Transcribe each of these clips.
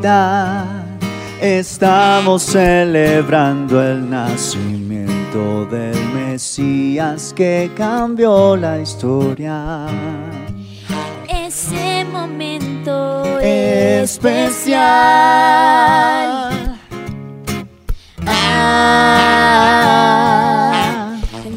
Navidad estamos celebrando el nacimiento del Mesías que cambió la historia. Ese momento especial. Ah,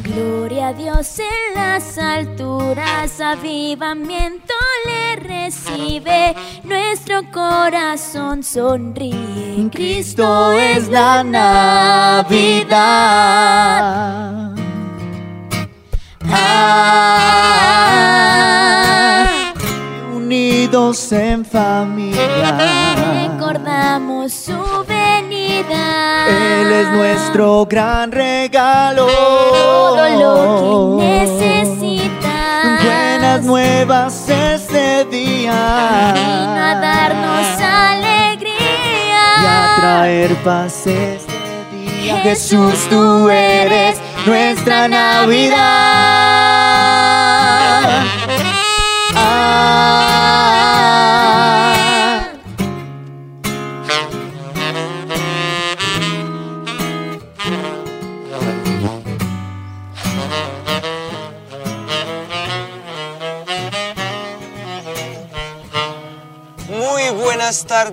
Gloria a Dios en las alturas, avivamiento le recibe, nuestro corazón sonríe. Cristo es la Navidad. Ah, unidos en familia. Recordamos su venida. Él es nuestro gran regalo. todo lo que necesitas. Buenas nuevas este día. Vino a darnos alegría. y a traer paz este día. Jesús, tú eres nuestra Navidad.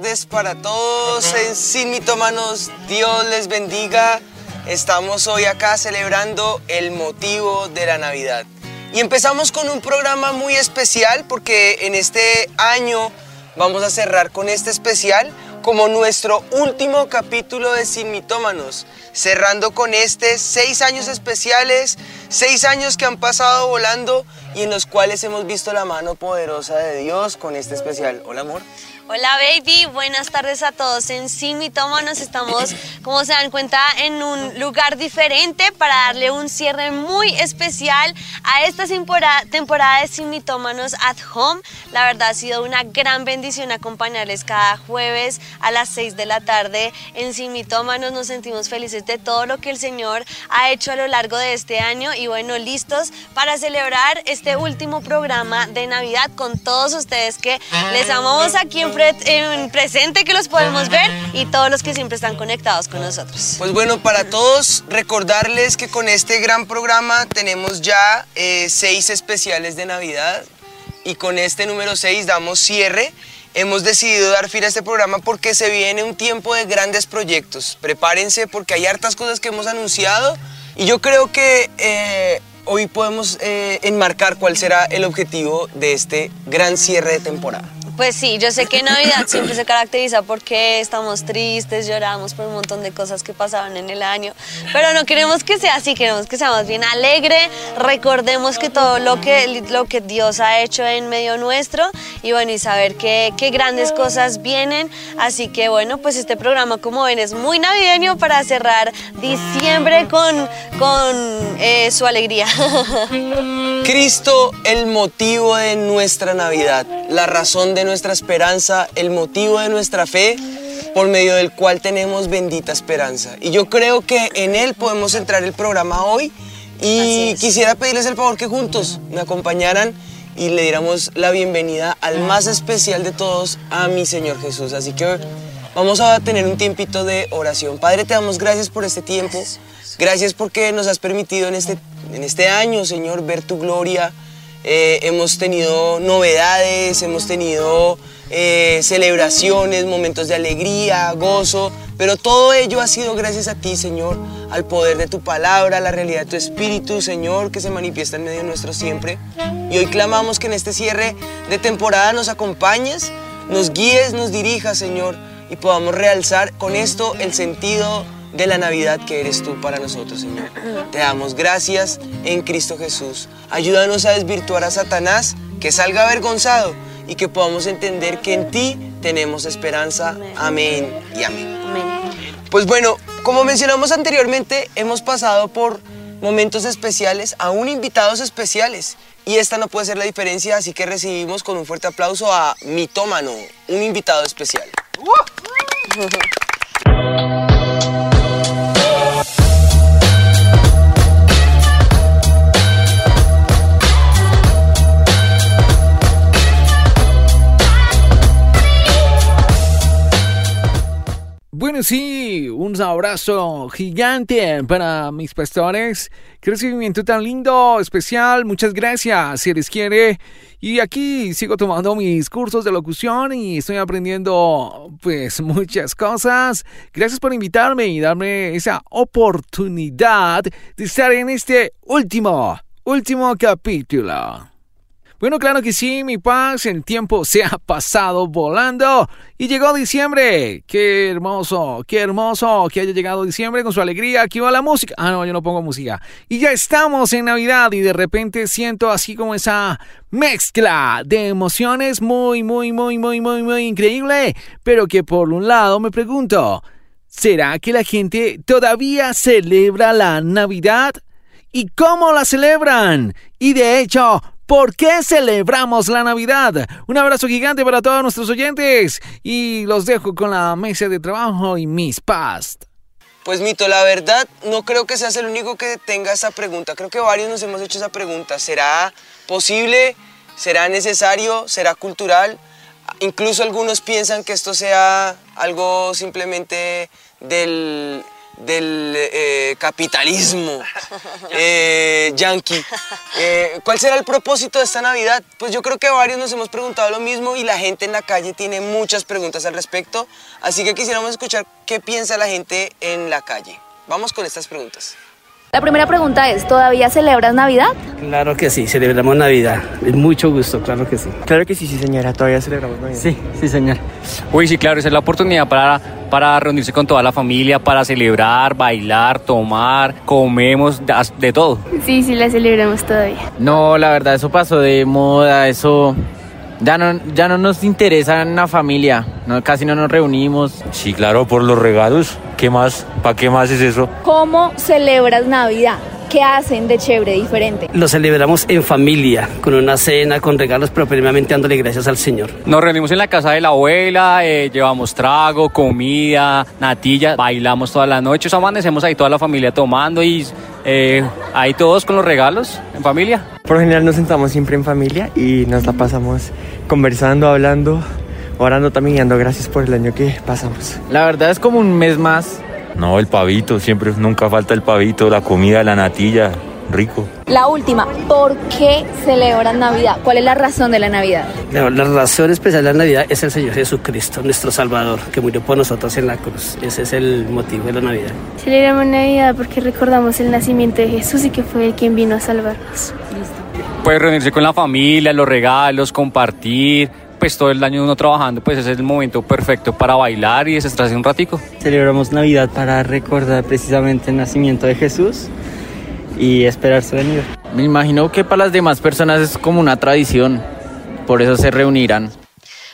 Tardes para todos en Sin Mitómanos. Dios les bendiga. Estamos hoy acá celebrando el motivo de la Navidad. Y empezamos con un programa muy especial porque en este año vamos a cerrar con este especial como nuestro último capítulo de Sin Mitómanos. Cerrando con este seis años especiales, seis años que han pasado volando y en los cuales hemos visto la mano poderosa de Dios con este especial. Hola amor. Hola baby, buenas tardes a todos. En Sin Mitómanos estamos, como se dan cuenta, en un lugar diferente para darle un cierre muy especial a esta temporada, de Sin Mitómanos at Home. La verdad ha sido una gran bendición acompañarles cada jueves a las 6 de la tarde en Sin Mitómanos. Nos sentimos felices de todo lo que el Señor ha hecho a lo largo de este año y bueno, listos para celebrar este último programa de Navidad con todos ustedes que les amamos aquí en, pre- en presente, que los podemos ver y todos los que siempre están conectados con nosotros. Pues bueno, para todos recordarles que con este gran programa tenemos ya eh, seis especiales de Navidad y con este número seis damos cierre. Hemos decidido dar fin a este programa porque se viene un tiempo de grandes proyectos. Prepárense porque hay hartas cosas que hemos anunciado y yo creo que eh, hoy podemos eh, enmarcar cuál será el objetivo de este gran cierre de temporada. Pues sí, yo sé que Navidad siempre se caracteriza porque estamos tristes, lloramos por un montón de cosas que pasaron en el año, pero no queremos que sea así, queremos que sea más bien alegre, recordemos que todo lo que, lo que Dios ha hecho en medio nuestro y bueno, y saber que, qué grandes cosas vienen, así que bueno, pues este programa como ven es muy navideño para cerrar diciembre con, con eh, su alegría. Cristo, el motivo de nuestra Navidad, la razón de nuestra esperanza, el motivo de nuestra fe, por medio del cual tenemos bendita esperanza. Y yo creo que en Él podemos entrar el programa hoy y quisiera pedirles el favor que juntos me acompañaran y le diéramos la bienvenida al más especial de todos, a mi Señor Jesús. Así que vamos a tener un tiempito de oración. Padre, te damos gracias por este tiempo. Gracias porque nos has permitido en este, en este año, Señor, ver tu gloria. Eh, hemos tenido novedades, hemos tenido eh, celebraciones, momentos de alegría, gozo, pero todo ello ha sido gracias a ti, Señor, al poder de tu palabra, a la realidad de tu espíritu, Señor, que se manifiesta en medio nuestro siempre. Y hoy clamamos que en este cierre de temporada nos acompañes, nos guíes, nos dirijas, Señor, y podamos realzar con esto el sentido de la Navidad que eres tú para nosotros, Señor. Te damos gracias en Cristo Jesús. Ayúdanos a desvirtuar a Satanás, que salga avergonzado y que podamos entender que en ti tenemos esperanza. Amén y amén. Pues bueno, como mencionamos anteriormente, hemos pasado por momentos especiales, aún invitados especiales. Y esta no puede ser la diferencia, así que recibimos con un fuerte aplauso a Mitómano, un invitado especial. sí, un abrazo gigante para mis pastores. Qué recibimiento tan lindo, especial. Muchas gracias, si les quiere. Y aquí sigo tomando mis cursos de locución y estoy aprendiendo, pues, muchas cosas. Gracias por invitarme y darme esa oportunidad de estar en este último, último capítulo. Bueno, claro que sí, mi paz, el tiempo se ha pasado volando y llegó diciembre. Qué hermoso, qué hermoso que haya llegado diciembre con su alegría. Aquí va la música. Ah, no, yo no pongo música. Y ya estamos en Navidad y de repente siento así como esa mezcla de emociones muy, muy, muy, muy, muy, muy increíble. Pero que por un lado me pregunto, ¿será que la gente todavía celebra la Navidad? ¿Y cómo la celebran? Y de hecho, ¿Por qué celebramos la Navidad? Un abrazo gigante para todos nuestros oyentes y los dejo con la mesa de trabajo y Miss Past. Pues Mito, la verdad no creo que seas el único que tenga esa pregunta. Creo que varios nos hemos hecho esa pregunta. ¿Será posible? ¿Será necesario? ¿Será cultural? Incluso algunos piensan que esto sea algo simplemente del del eh, capitalismo eh, yankee. Eh, ¿Cuál será el propósito de esta Navidad? Pues yo creo que varios nos hemos preguntado lo mismo y la gente en la calle tiene muchas preguntas al respecto, así que quisiéramos escuchar qué piensa la gente en la calle. Vamos con estas preguntas. La primera pregunta es, ¿todavía celebras Navidad? Claro que sí, celebramos Navidad. Es mucho gusto, claro que sí. Claro que sí, sí señora, todavía celebramos Navidad. Sí, sí señor. Uy, sí, claro, esa es la oportunidad para, para reunirse con toda la familia, para celebrar, bailar, tomar, comemos, de todo. Sí, sí, la celebramos todavía. No, la verdad, eso pasó de moda, eso ya no, ya no nos interesa en la familia, no, casi no nos reunimos. Sí, claro, por los regalos. ¿Qué más? ¿Para qué más es eso? ¿Cómo celebras Navidad? ¿Qué hacen de chévere, diferente? Lo celebramos en familia, con una cena, con regalos, pero primeramente dándole gracias al Señor. Nos reunimos en la casa de la abuela, eh, llevamos trago, comida, natilla, bailamos toda la noche, amanecemos ahí toda la familia tomando y eh, ahí todos con los regalos, en familia. Por lo general nos sentamos siempre en familia y nos la pasamos conversando, hablando, orando también y dando gracias por el año que pasamos. La verdad es como un mes más. No, el pavito, siempre, nunca falta el pavito, la comida, la natilla, rico. La última, ¿por qué celebran Navidad? ¿Cuál es la razón de la Navidad? La razón especial de la Navidad es el Señor Jesucristo, nuestro Salvador, que murió por nosotros en la cruz. Ese es el motivo de la Navidad. Celebramos Navidad porque recordamos el nacimiento de Jesús y que fue el quien vino a salvarnos. Puede reunirse con la familia, los regalos, compartir, pues todo el año uno trabajando, pues ese es el momento perfecto para bailar y desestresarse un ratico. Celebramos Navidad para recordar precisamente el nacimiento de Jesús y esperar su venida. Me imagino que para las demás personas es como una tradición, por eso se reunirán.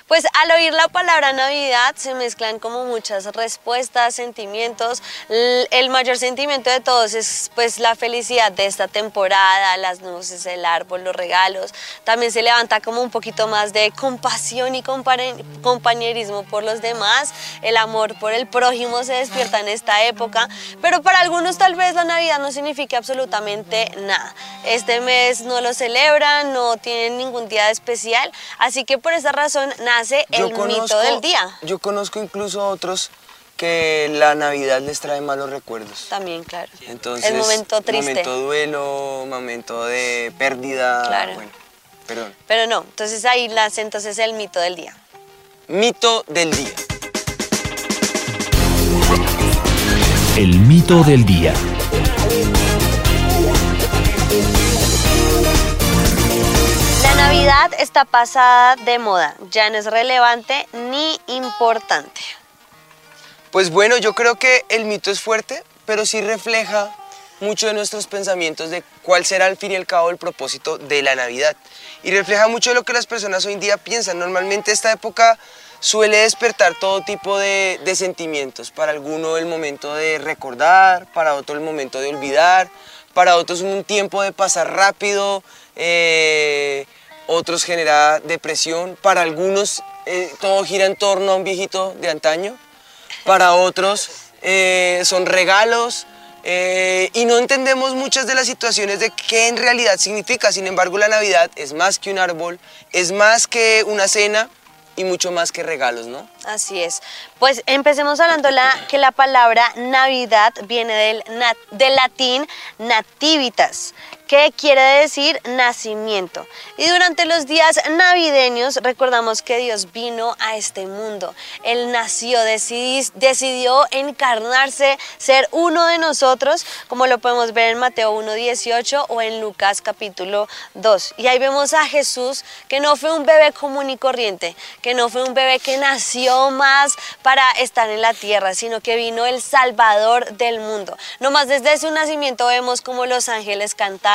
Pues al oír la palabra Navidad se mezclan como muchas respuestas, sentimientos. El mayor sentimiento de todos es pues la felicidad de esta temporada, las luces, el árbol, los regalos. También se levanta como un poquito más de compasión y compañerismo por los demás. El amor por el prójimo se despierta en esta época. Pero para algunos tal vez la Navidad no signifique absolutamente nada. Este mes no lo celebran, no tienen ningún día especial. Así que por esa razón nace el mito del día. Yo conozco incluso otros que la Navidad les trae malos recuerdos. También, claro. Entonces, el momento triste. Momento duelo, momento de pérdida. Claro. Bueno, perdón. Pero no, entonces ahí nace entonces el mito del día. Mito del día. El mito del día. La Navidad está pasada de moda, ya no es relevante ni importante. Pues bueno, yo creo que el mito es fuerte, pero sí refleja mucho de nuestros pensamientos de cuál será al fin y al cabo el propósito de la Navidad. Y refleja mucho de lo que las personas hoy en día piensan. Normalmente esta época suele despertar todo tipo de, de sentimientos. Para alguno el momento de recordar, para otro el momento de olvidar, para otros un tiempo de pasar rápido, eh, otros genera depresión, para algunos eh, todo gira en torno a un viejito de antaño, para otros eh, son regalos y no entendemos muchas de las situaciones de qué en realidad significa. Sin embargo, la Navidad es más que un árbol, es más que una cena, y mucho más que regalos, ¿no? Así es. Pues empecemos hablando la, que la palabra Navidad viene del, nat- del latín nativitas, que quiere decir nacimiento. Y durante los días navideños recordamos que Dios vino a este mundo. Él nació, decidió encarnarse, ser uno de nosotros, como lo podemos ver en Mateo 1.18 o en Lucas capítulo 2. Y ahí vemos a Jesús que no fue un bebé común y corriente, que no fue un bebé que nació más para estar en la tierra, sino que vino el Salvador del mundo. Nomás desde su nacimiento vemos como los ángeles cantaron,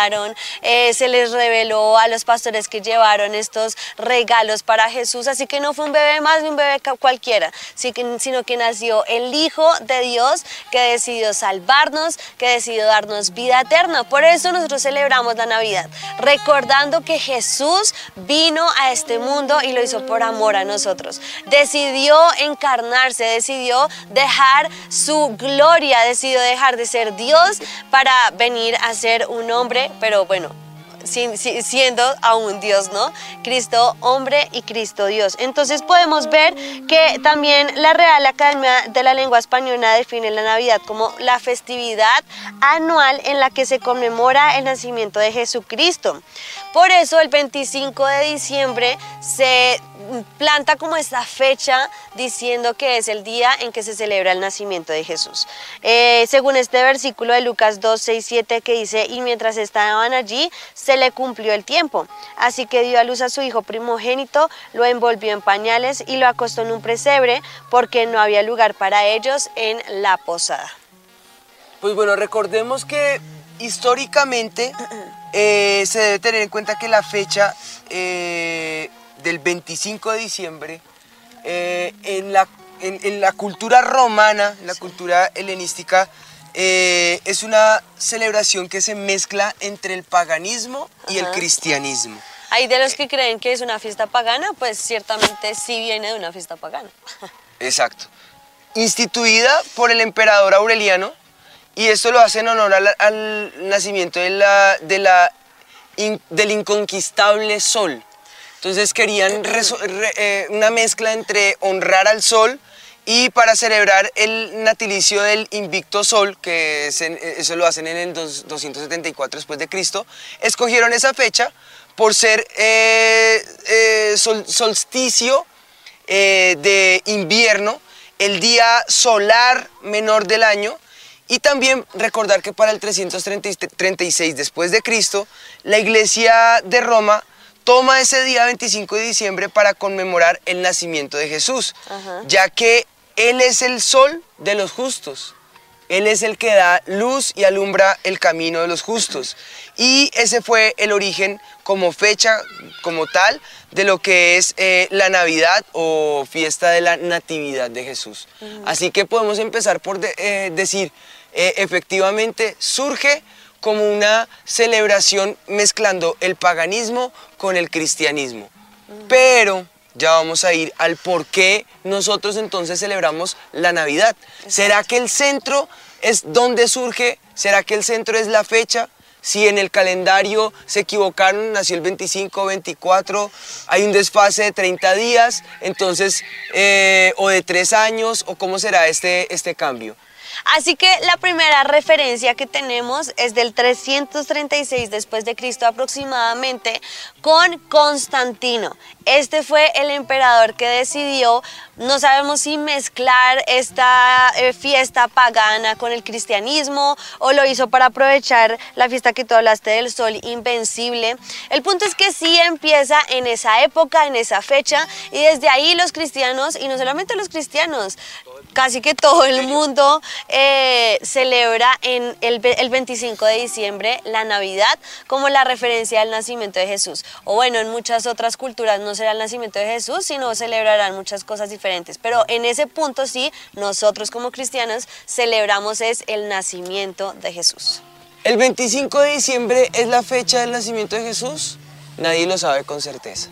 eh, se les reveló a los pastores que llevaron estos regalos para Jesús, así que no fue un bebé más ni un bebé cualquiera, sino que nació el Hijo de Dios que decidió salvarnos, que decidió darnos vida eterna. Por eso nosotros celebramos la Navidad, recordando que Jesús vino a este mundo y lo hizo por amor a nosotros. Decidió encarnarse, decidió dejar su gloria, decidió dejar de ser Dios para venir a ser un hombre, pero bueno, siendo aún Dios, ¿no? Cristo hombre y Cristo Dios. Entonces podemos ver que también la Real Academia de la Lengua Española define la Navidad como la festividad anual en la que se conmemora el nacimiento de Jesucristo. Por eso el 25 de diciembre se planta como esta fecha diciendo que es el día en que se celebra el nacimiento de Jesús. Eh, según este versículo de Lucas 2, 6, 7 que dice, y mientras estaban allí se le cumplió el tiempo. Así que dio a luz a su hijo primogénito, lo envolvió en pañales y lo acostó en un presebre porque no había lugar para ellos en la posada. Pues bueno, recordemos que históricamente eh, se debe tener en cuenta que la fecha eh, del 25 de diciembre eh, en, la, en, en la cultura romana, en la cultura helenística, eh, es una celebración que se mezcla entre el paganismo y el cristianismo. Hay de los que creen que es una fiesta pagana, pues ciertamente sí viene de una fiesta pagana. Exacto. Instituida por el emperador Aureliano, y esto lo hace en honor al, al nacimiento de la, de la in- del inconquistable sol. Entonces querían reso- re- eh, una mezcla entre honrar al sol y para celebrar el natilicio del invicto sol, que eh, eso lo hacen en el dos- 274 después de Cristo, escogieron esa fecha por ser eh, eh, sol- solsticio de invierno, el día solar menor del año, y también recordar que para el 336 después de Cristo, la iglesia de Roma toma ese día 25 de diciembre para conmemorar el nacimiento de Jesús, Ajá. ya que Él es el sol de los justos. Él es el que da luz y alumbra el camino de los justos. Y ese fue el origen como fecha, como tal, de lo que es eh, la Navidad o fiesta de la Natividad de Jesús. Así que podemos empezar por de- eh, decir, eh, efectivamente surge como una celebración mezclando el paganismo con el cristianismo. Pero ya vamos a ir al por qué nosotros entonces celebramos la Navidad. ¿Será que el centro es donde surge? ¿Será que el centro es la fecha? Si en el calendario se equivocaron, nació el 25, 24, hay un desfase de 30 días, entonces, eh, o de 3 años, o cómo será este, este cambio. Así que la primera referencia que tenemos es del 336 después de Cristo aproximadamente con Constantino. Este fue el emperador que decidió, no sabemos si mezclar esta eh, fiesta pagana con el cristianismo o lo hizo para aprovechar la fiesta que tú hablaste del sol invencible. El punto es que sí empieza en esa época, en esa fecha y desde ahí los cristianos, y no solamente los cristianos, casi que todo el mundo eh, celebra en el, el 25 de diciembre la Navidad como la referencia al nacimiento de Jesús. O bueno, en muchas otras culturas no será el nacimiento de Jesús, sino celebrarán muchas cosas diferentes. Pero en ese punto sí, nosotros como cristianos celebramos es el nacimiento de Jesús. ¿El 25 de diciembre es la fecha del nacimiento de Jesús? Nadie lo sabe con certeza.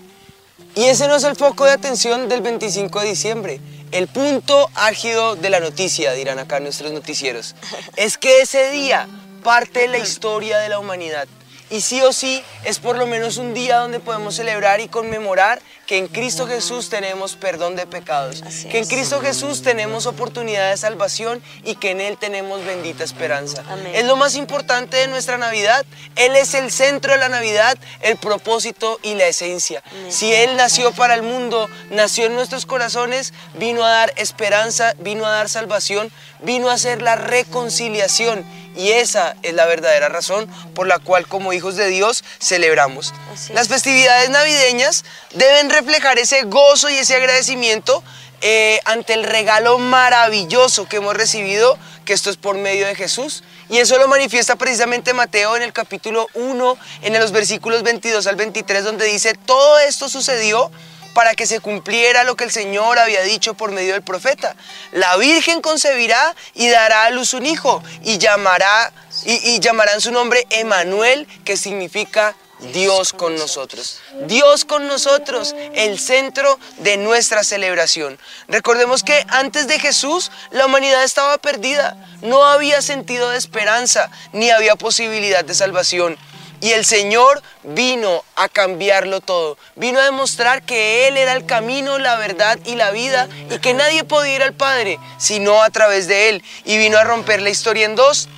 Y ese no es el foco de atención del 25 de diciembre. El punto álgido de la noticia, dirán acá nuestros noticieros, es que ese día parte de la historia de la humanidad. Y sí o sí es por lo menos un día donde podemos celebrar y conmemorar que en Cristo Jesús tenemos perdón de pecados, que en Cristo Jesús tenemos oportunidad de salvación y que en Él tenemos bendita esperanza. Es lo más importante de nuestra Navidad. Él es el centro de la Navidad, el propósito y la esencia. Si Él nació para el mundo, nació en nuestros corazones, vino a dar esperanza, vino a dar salvación, vino a hacer la reconciliación. Y esa es la verdadera razón por la cual como hijos de Dios celebramos. Las festividades navideñas deben reflejar ese gozo y ese agradecimiento eh, ante el regalo maravilloso que hemos recibido, que esto es por medio de Jesús. Y eso lo manifiesta precisamente Mateo en el capítulo 1, en los versículos 22 al 23, donde dice, todo esto sucedió para que se cumpliera lo que el Señor había dicho por medio del profeta. La Virgen concebirá y dará a luz un hijo y llamará y, llamarán su nombre Emanuel, que significa Dios con nosotros. Dios con nosotros, el centro de nuestra celebración. Recordemos que antes de Jesús la humanidad estaba perdida, no había sentido de esperanza, ni había posibilidad de salvación. Y el Señor vino a cambiarlo todo. Vino a demostrar que Él era el camino, la verdad y la vida y que nadie podía ir al Padre sino a través de Él. Y vino a romper la historia en dos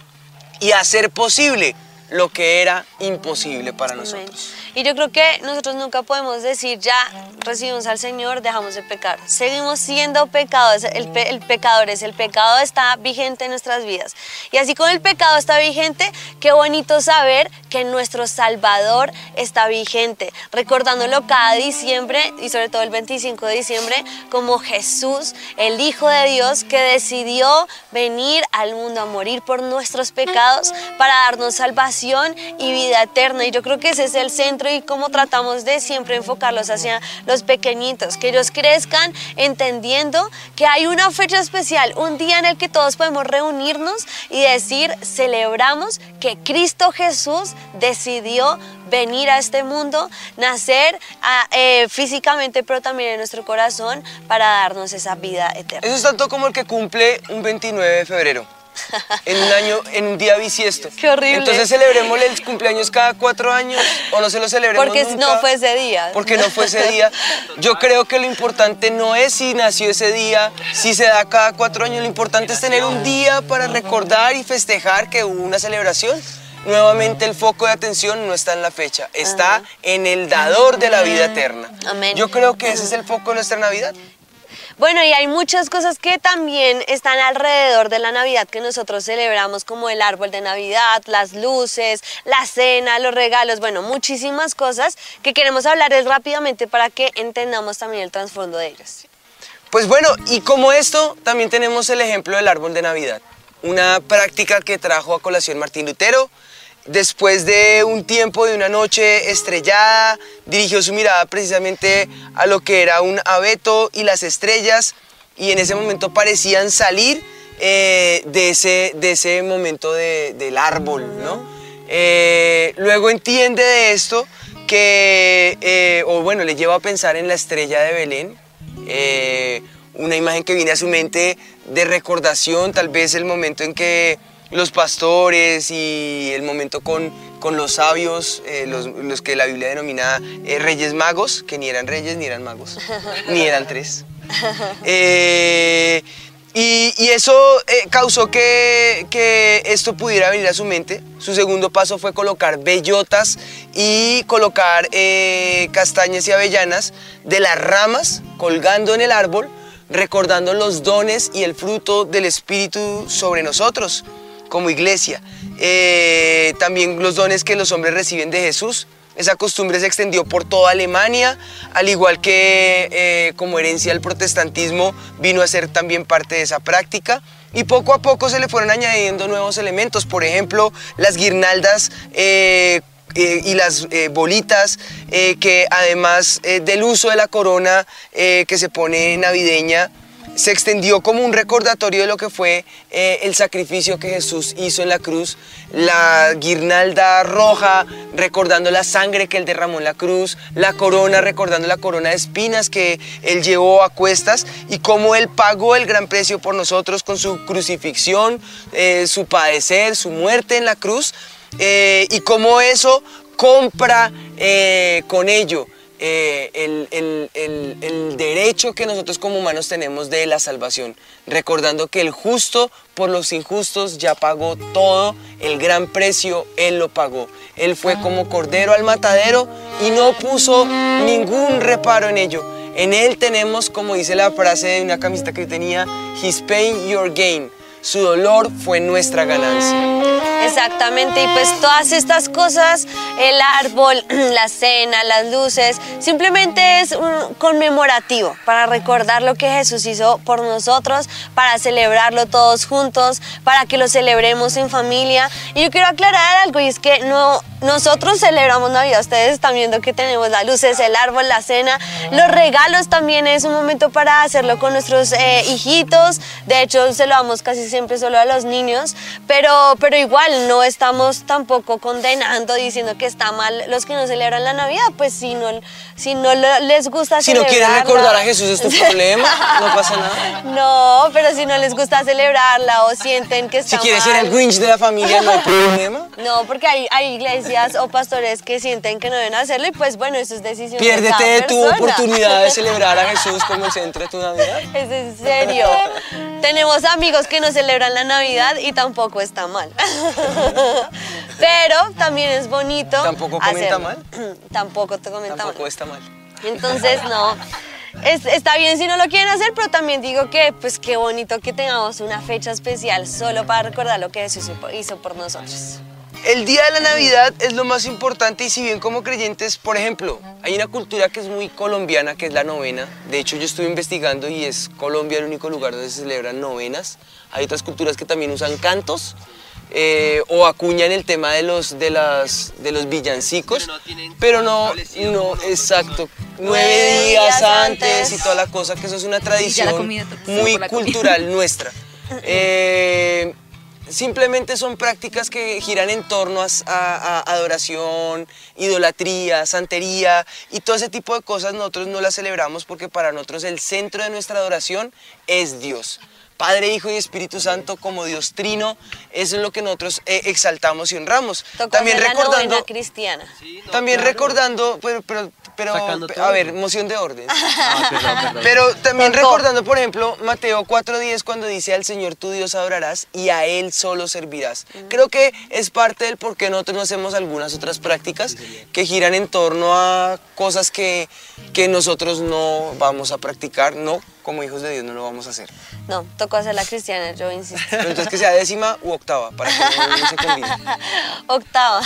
y a hacer posible lo que era imposible para nosotros. Y yo creo que nosotros nunca podemos decir ya recibimos al Señor, dejamos de pecar. Seguimos siendo pecados, el, el pecador es el pecado está vigente en nuestras vidas. Y así como el pecado está vigente, qué bonito saber que nuestro Salvador está vigente, recordándolo cada diciembre y sobre todo el 25 de diciembre como Jesús, el Hijo de Dios que decidió venir al mundo a morir por nuestros pecados para darnos salvación y vida eterna. Y yo creo que ese es el centro y cómo tratamos de siempre enfocarlos hacia los pequeñitos, que ellos crezcan entendiendo que hay una fecha especial, un día en el que todos podemos reunirnos y decir, celebramos que Cristo Jesús decidió venir a este mundo, nacer eh, físicamente, pero también en nuestro corazón para darnos esa vida eterna. Eso es tanto como el que cumple un 29 de febrero en un año, en un día bisiesto. Qué horrible. Entonces celebremos el cumpleaños cada cuatro años o no se lo celebremos Porque nunca, no fue ese día. Porque no fue ese día. Yo creo que lo importante no es si nació ese día, si se da cada cuatro años. Lo importante es tener un día para recordar y festejar que hubo una celebración. Nuevamente el foco de atención no está en la fecha, está en el dador de la vida eterna. Amén. Yo creo que ese es el foco de nuestra Navidad. Bueno, y hay muchas cosas que también están alrededor de la Navidad que nosotros celebramos, como el árbol de Navidad, las luces, la cena, los regalos, bueno, muchísimas cosas que queremos hablarles rápidamente para que entendamos también el trasfondo de ellas. Pues bueno, y como esto, también tenemos el ejemplo del árbol de Navidad, una práctica que trajo a colación Martín Lutero, Después de un tiempo, de una noche estrellada, dirigió su mirada precisamente a lo que era un abeto y las estrellas y en ese momento parecían salir eh, de, ese, de ese momento del árbol, ¿no? Eh, luego entiende de esto que, eh, o bueno, le lleva a pensar en la estrella de Belén, una imagen que viene a su mente de recordación, tal vez el momento en que los pastores y el momento con, con los sabios, eh, los, los, que la Biblia denomina eh, reyes magos, que ni eran reyes ni eran magos, ni eran tres. Eh, y, y, eso causó que, que, esto pudiera venir a su mente. Su segundo paso fue colocar bellotas y colocar castañas y avellanas de las ramas colgando en el árbol, recordando los dones y el fruto del Espíritu sobre nosotros como iglesia. Eh, también los dones que los hombres reciben de Jesús. Esa costumbre se extendió por toda Alemania, al igual que eh, como herencia del protestantismo vino a ser también parte de esa práctica. Y poco a poco se le fueron añadiendo nuevos elementos, por ejemplo, las guirnaldas eh, y las bolitas, que además del uso de la corona que se pone navideña, se extendió como un recordatorio de lo que fue eh, el sacrificio que Jesús hizo en la cruz, la guirnalda roja recordando la sangre que él derramó en la cruz, la corona recordando la corona de espinas que él llevó a cuestas y cómo él pagó el gran precio por nosotros con su crucifixión, eh, su padecer, su muerte en la cruz eh, y cómo eso compra con ello eh, el, el- el- el derecho que nosotros como humanos tenemos de la salvación, recordando que el justo por los injustos ya pagó todo, el gran precio Él lo pagó. Él fue como cordero al matadero y no puso ningún reparo en ello. En Él tenemos, como dice la frase de una camiseta que tenía, His pain, your gain. Su dolor fue nuestra ganancia. Exactamente, y pues todas estas cosas, el árbol, la cena, las luces, simplemente es un conmemorativo para recordar lo que Jesús hizo por nosotros, para celebrarlo todos juntos, para que lo celebremos en familia. Y yo quiero aclarar algo, y es que no, nosotros celebramos Navidad, ustedes están viendo que tenemos las luces, el árbol, la cena, los regalos también es un momento para hacerlo con nuestros eh, hijitos, de hecho se lo damos casi siempre solo a los niños, pero, pero igual no estamos tampoco condenando, diciendo que está mal los que no celebran la Navidad, pues si no, si no les gusta Si no quieren recordar a Jesús es tu problema, no pasa nada. No, pero si no les gusta celebrarla o sienten que está Si quieres ser el Grinch de la familia, no hay problema. No, porque hay, hay iglesias o pastores que sienten que no deben hacerlo y pues bueno, eso es decisión de Piérdete cada de tu persona. oportunidad de celebrar a Jesús como el centro de tu Navidad. Es en serio. Tenemos amigos que no celebran la Navidad y tampoco está mal. Pero también es bonito. ¿Tampoco comenta hacerlo. mal? Tampoco te comenta Tampoco mal. está mal. Entonces, no. Es- está bien si no lo quieren hacer, pero también digo que, pues, qué bonito que tengamos una fecha especial solo para recordar lo que Jesús hizo por nosotros. El día de la Navidad es lo más importante y si bien como creyentes, por ejemplo, hay una cultura que es muy colombiana, que es la novena. De hecho, yo estuve investigando y es Colombia el único lugar donde se celebran novenas. Hay otras culturas que también usan cantos eh, o acuñan el tema de los, de las, de los villancicos, pero no, no, exacto, nueve días antes y toda la cosa, que eso es una tradición muy cultural nuestra. Eh, simplemente son prácticas que giran en torno a, adoración, idolatría, santería y todo ese tipo de cosas nosotros no las celebramos porque para nosotros el centro de nuestra adoración es Dios. Padre, Hijo y Espíritu Santo como Dios Trino, eso es lo que nosotros eh, exaltamos y honramos. Tocó También la recordando, cristiana. también recordando, pero, pero, pero, a ver, moción de orden. Ah, perdón, perdón. Pero también Tocó. recordando, por ejemplo, Mateo 4.10 cuando dice al Señor tu Dios adorarás y a Él solo servirás. Creo que es parte del por qué nosotros no hacemos algunas otras prácticas que giran en torno a cosas que, que nosotros no vamos a practicar, no, como hijos de Dios no lo vamos a hacer. No, tocó hacer la cristiana, yo insisto. Pero entonces que sea décima u octava, para que no, no se combine. Octava.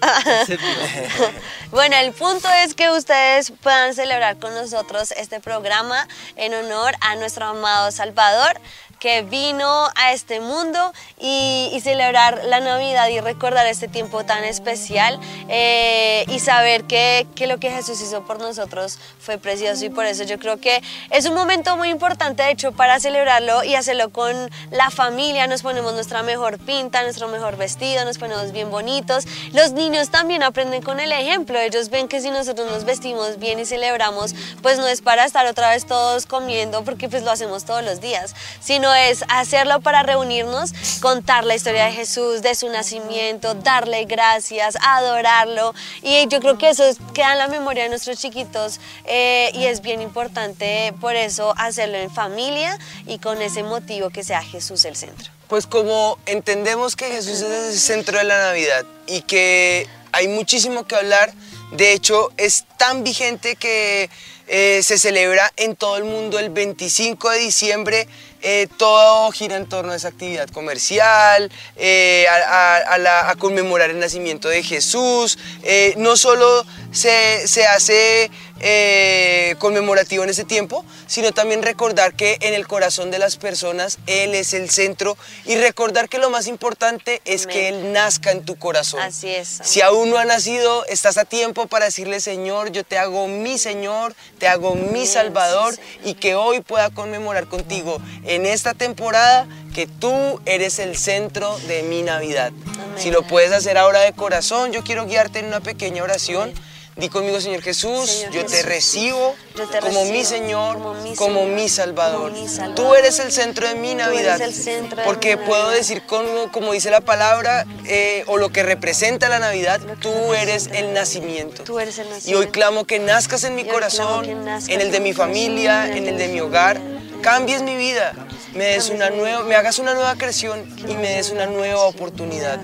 bueno, el punto es que ustedes puedan celebrar con nosotros este programa en honor a nuestro amado Salvador que vino a este mundo y, celebrar la Navidad y recordar este tiempo tan especial eh, y saber que, que lo que Jesús hizo por nosotros fue precioso. Y por eso yo creo que es un momento muy importante de hecho para celebrarlo y hacerlo con la familia, nos ponemos nuestra mejor pinta, nuestro mejor vestido, nos ponemos bien bonitos. Los niños también aprenden con el ejemplo, ellos ven que si nosotros nos vestimos bien y celebramos, pues no es para estar otra vez todos comiendo porque pues lo hacemos todos los días, sino es hacerlo para reunirnos, contar la historia de Jesús, de su nacimiento, darle gracias, adorarlo y yo creo que eso es- queda en la memoria de nuestros chiquitos eh, y es bien importante por eso hacerlo en familia y con ese motivo que sea Jesús el centro. Pues como entendemos que Jesús es el centro de la Navidad y que hay muchísimo que hablar, de hecho es tan vigente que eh, se celebra en todo el mundo el 25 de diciembre, eh, todo gira en torno a esa actividad comercial, eh, a, a- conmemorar el nacimiento de Jesús, eh, no solo se, se hace eh, conmemorativo en ese tiempo, sino también recordar que en el corazón de las personas Él es el centro y recordar que lo más importante es que Él nazca en tu corazón. Así es. Si aún no ha nacido, estás a tiempo para decirle, Señor, yo te hago mi Señor, te hago mi Salvador y que hoy pueda conmemorar contigo en esta temporada que tú eres el centro de mi Navidad. Si lo puedes hacer ahora de corazón, yo quiero guiarte en una pequeña oración Di conmigo, Señor Jesús, Señor yo te recibo yo te como mi Señor, como mi como Señor, mi Salvador. como mi Salvador. Tú eres el centro de mi Navidad. de Porque mi puedo Navidad. decir como, como dice la palabra, eh, o lo que representa la Navidad, tú eres el nacimiento. Tú eres el Y hoy nacimiento. clamo que nazcas en mi Y corazón, en el de mi familia, en el de mi hogar. Cambies mi vida, me des una nueva, me hagas una nueva creación y me des una nueva oportunidad.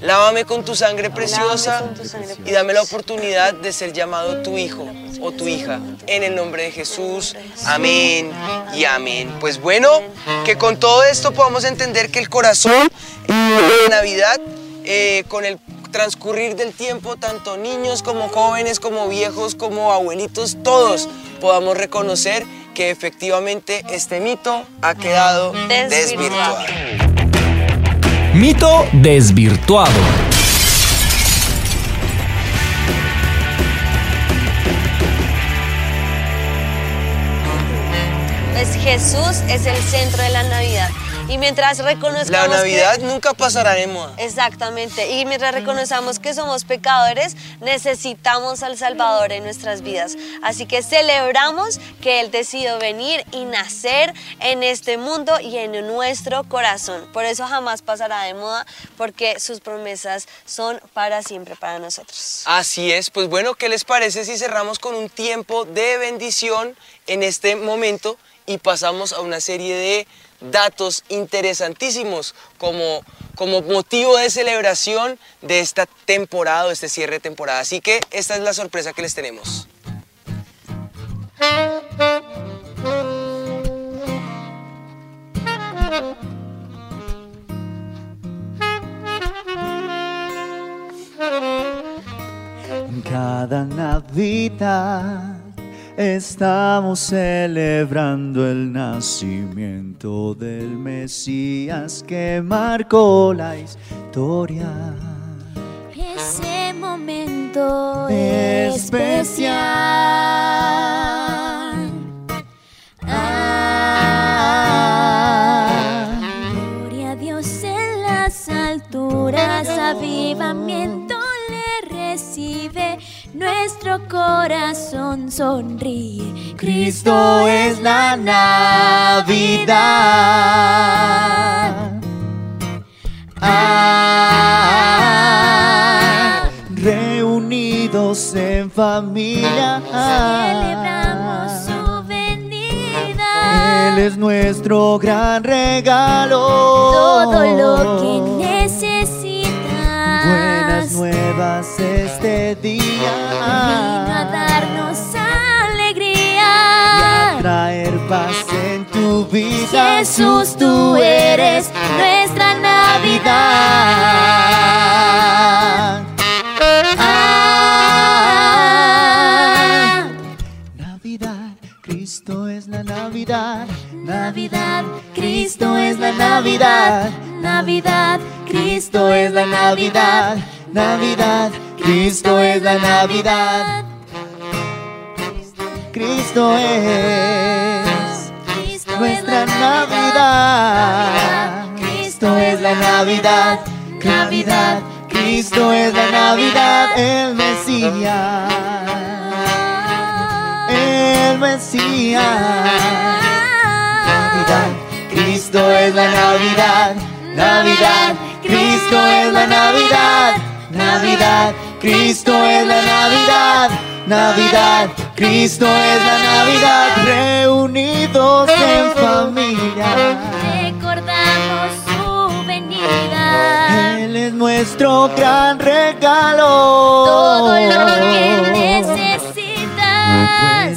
Lávame con tu sangre preciosa y dame la oportunidad de ser llamado tu hijo o tu hija. En el nombre de Jesús, amén y amén. Pues bueno, que con todo esto podamos entender que el corazón de Navidad, eh, con el transcurrir del tiempo, tanto niños como jóvenes, como viejos, como abuelitos, todos podamos reconocer que efectivamente este mito ha quedado Desvirtuado. desvirtuado. Mito desvirtuado. Pues Jesús es el centro de la Navidad. Y mientras reconozcamos La que- Navidad nunca pasará de moda. Exactamente. Y mientras reconozcamos que somos pecadores, necesitamos al Salvador en nuestras vidas. Así que celebramos que Él decidió venir y nacer en este mundo y en nuestro corazón. Por eso jamás pasará de moda, porque sus promesas son para siempre para nosotros. Así es, pues bueno, ¿qué les parece si cerramos con un tiempo de bendición en este momento y pasamos a una serie de datos interesantísimos como, como motivo de celebración de esta temporada, de este cierre de temporada? Así que esta es la sorpresa que les tenemos. Cada Navidad estamos celebrando el nacimiento del Mesías que marcó la historia. Ese momento Especial. Ah, nuestro corazón sonríe. Cristo es la Navidad. Ah, reunidos en familia. Celebramos su venida. Él es nuestro gran regalo. Todo lo que necesitas. Buenas nuevas este día. Vino a darnos alegría. a traer paz en tu vida. Jesús, tú eres nuestra Navidad. Ah, Navidad, Cristo es la Navidad. Navidad, Cristo es la Navidad. Navidad, Cristo es la Navidad. Navidad, Cristo es la Navidad. Cristo es nuestra Navidad. Cristo es la Navidad. Navidad, Cristo es la Navidad. El Mesías. El Mesías. Navidad, Cristo es la Navidad. Navidad, Cristo es la Navidad. Navidad, Cristo es la Navidad. Navidad, Cristo es la Navidad. Reunidos en familia. recordamos su venida. Él es nuestro gran regalo. Todo lo que necesitas.